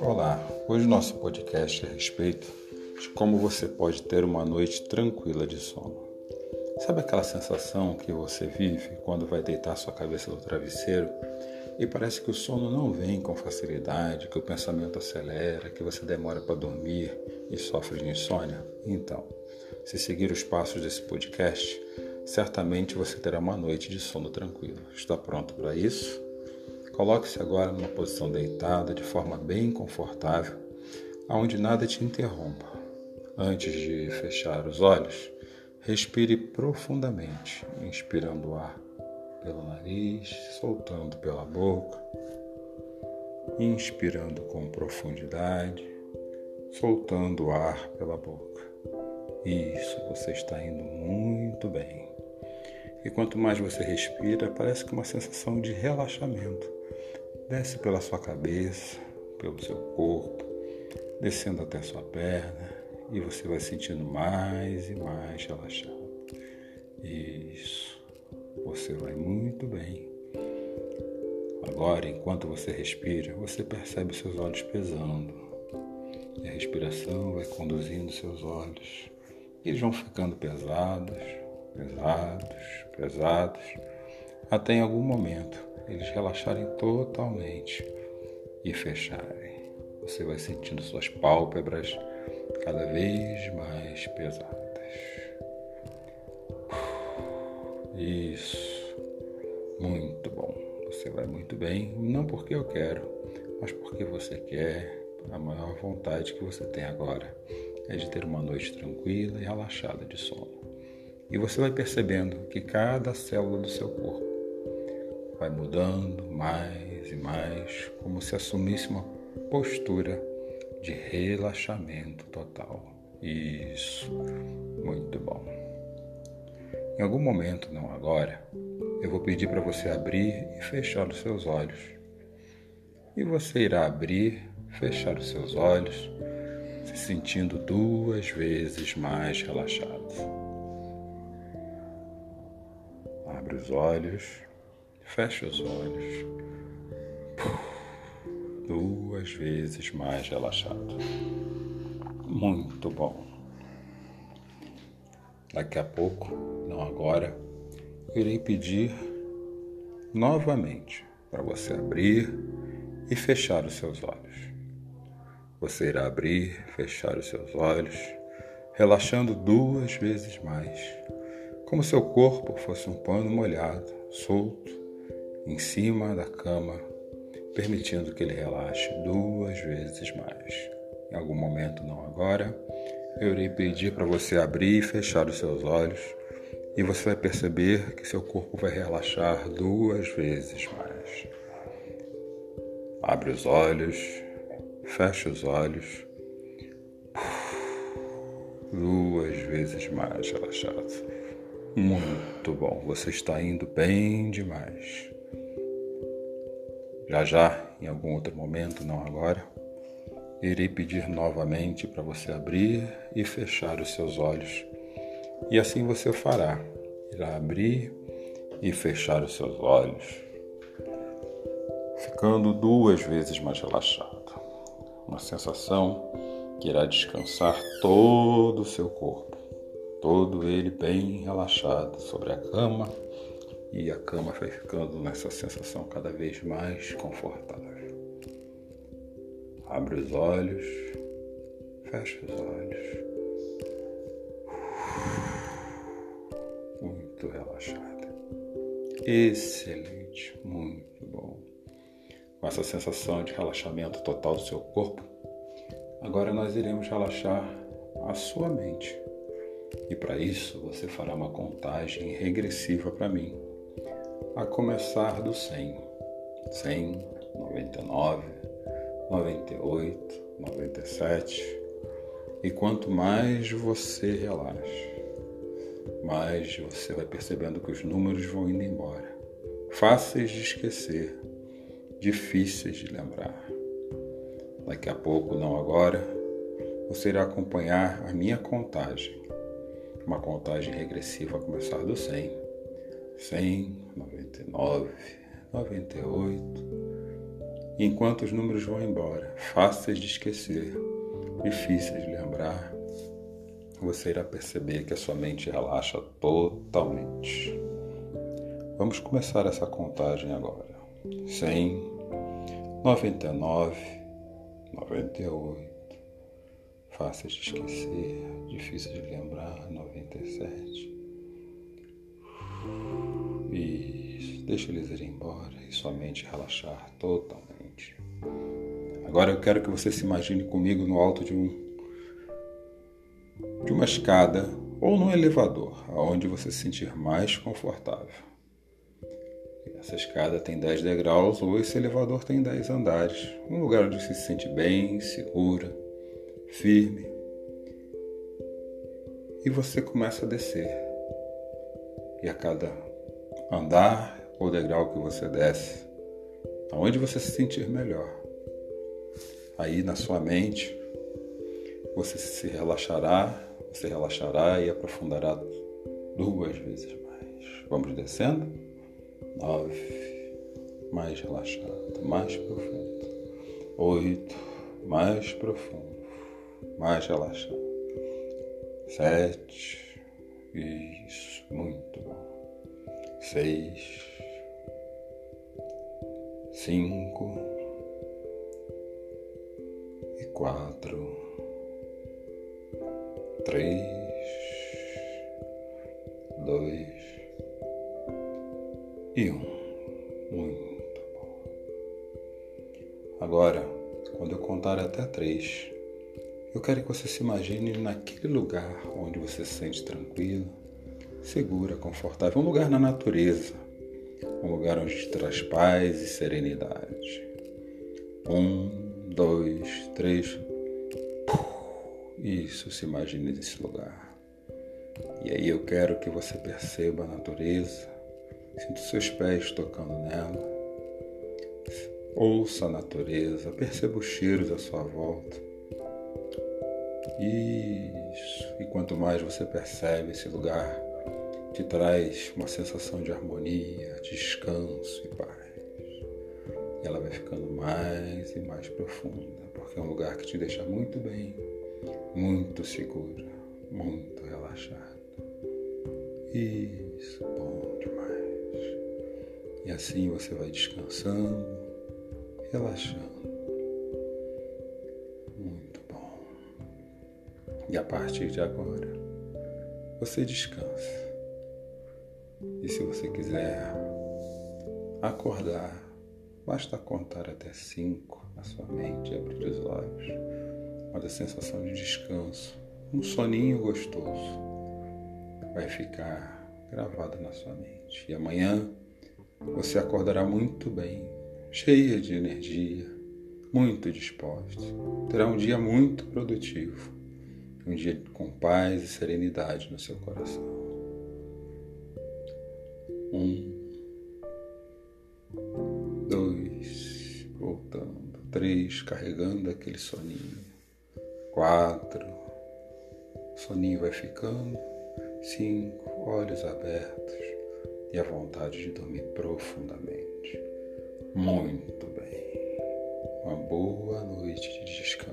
Olá, hoje nosso podcast é a respeito de como você pode ter uma noite tranquila de sono. Sabe aquela sensação que você vive quando vai deitar sua cabeça no travesseiro e parece que o sono não vem com facilidade, que o pensamento acelera, que você demora para dormir e sofre de insônia? Então, se seguir os passos desse podcast, certamente você terá uma noite de sono tranquilo. Está pronto para isso? Coloque-se agora numa posição deitada de forma bem confortável, aonde nada te interrompa. Antes de fechar os olhos, respire profundamente, inspirando o ar pelo nariz, soltando pela boca, inspirando com profundidade, soltando o ar pela boca. Isso, você está indo muito bem. E quanto mais você respira, parece que uma sensação de relaxamento desce pela sua cabeça, pelo seu corpo, descendo até a sua perna, e você vai sentindo mais e mais relaxado. Isso. Você vai muito bem. Agora, enquanto você respira, você percebe seus olhos pesando. E a respiração vai conduzindo seus olhos. E eles vão ficando pesados, pesados, pesados, até em algum momento eles relaxarem totalmente e fecharem. Você vai sentindo suas pálpebras cada vez mais pesadas. Isso. Muito bom. Você vai muito bem, não porque eu quero, mas porque você quer. A maior vontade que você tem agora é de ter uma noite tranquila e relaxada de sono. E você vai percebendo que cada célula do seu corpo vai mudando mais e mais, como se assumisse uma postura de relaxamento total. Isso, muito bom. Em algum momento, não agora, eu vou pedir para você abrir e fechar os seus olhos. E você irá abrir, fechar os seus olhos, se sentindo duas vezes mais relaxado. Abre os olhos, fecha os olhos. Duas vezes mais relaxado. Muito bom. Daqui a pouco, não agora, irei pedir novamente para você abrir e fechar os seus olhos. Você irá abrir, fechar os seus olhos, relaxando duas vezes mais, como se seu corpo fosse um pano molhado, solto, em cima da cama, permitindo que ele relaxe duas vezes mais. Em algum momento, não agora, eu irei pedir para você abrir e fechar os seus olhos e você vai perceber que seu corpo vai relaxar duas vezes mais. Abre os olhos, fecha os olhos, duas vezes mais relaxado. Muito bom, você está indo bem demais. Já já, em algum outro momento, não agora, irei pedir novamente para você abrir e fechar os seus olhos. E assim você fará. Irá abrir e fechar os seus olhos, ficando duas vezes mais relaxado. Uma sensação que irá descansar todo o seu corpo, todo ele bem relaxado sobre a cama, e a cama vai ficando nessa sensação cada vez mais confortável. Abre os olhos, fecha os olhos. Muito relaxada. Excelente, muito bom. Com essa sensação de relaxamento total do seu corpo, agora nós iremos relaxar a sua mente. E para isso você fará uma contagem regressiva para mim, a começar do 100. 100, 99, 98, 97. E quanto mais você relaxa, mais você vai percebendo que os números vão indo embora. Fáceis de esquecer, difíceis de lembrar. Daqui a pouco, não agora, você irá acompanhar a minha contagem. Uma contagem regressiva a começar do 100. 100, 99, 98. enquanto os números vão embora, fáceis de esquecer, difíceis de lembrar, você irá perceber que a sua mente relaxa totalmente. Vamos começar essa contagem agora. 100, 99, 98. Fáceis de esquecer, difíceis de lembrar, 97. Isso, deixa eles ir embora e sua mente relaxar totalmente. Agora eu quero que você se imagine comigo no alto de um de uma escada ou num elevador, aonde você se sentir mais confortável. Essa escada tem 10 degraus ou esse elevador tem 10 andares, um lugar onde se sente bem, segura, firme. E você começa a descer. E a cada andar ou degrau que você desce, aonde você se sentir melhor. Aí na sua mente, você se relaxará você relaxará e aprofundará duas vezes mais. Vamos descendo. Nove. Mais relaxado, mais profundo. Oito. Mais profundo, mais relaxado. Sete. Isso, muito bom. Seis. Cinco. E quatro três, dois e um. Muito bom. Agora, quando eu contar até três, eu quero que você se imagine naquele lugar onde você se sente tranquilo, segura, confortável, um lugar na natureza, um lugar onde te traz paz e serenidade. Um, dois, três. Isso, se imagine nesse lugar. E aí eu quero que você perceba a natureza, sinta seus pés tocando nela, ouça a natureza, perceba os cheiros à sua volta. Isso, e quanto mais você percebe esse lugar, te traz uma sensação de harmonia, descanso e paz. E ela vai ficando mais e mais profunda, porque é um lugar que te deixa muito bem muito segura, muito relaxado. Isso, bom demais. E assim você vai descansando, relaxando. Muito bom. E a partir de agora, você descansa. E se você quiser acordar, basta contar até cinco na sua mente e abrir os olhos mas a sensação de descanso, um soninho gostoso, vai ficar gravado na sua mente. E amanhã você acordará muito bem, cheia de energia, muito disposta. Terá um dia muito produtivo, um dia com paz e serenidade no seu coração. Um, dois, voltando, três, carregando aquele soninho quatro, soninho vai ficando, cinco, olhos abertos e a vontade de dormir profundamente. Muito bem. Uma boa noite de descanso.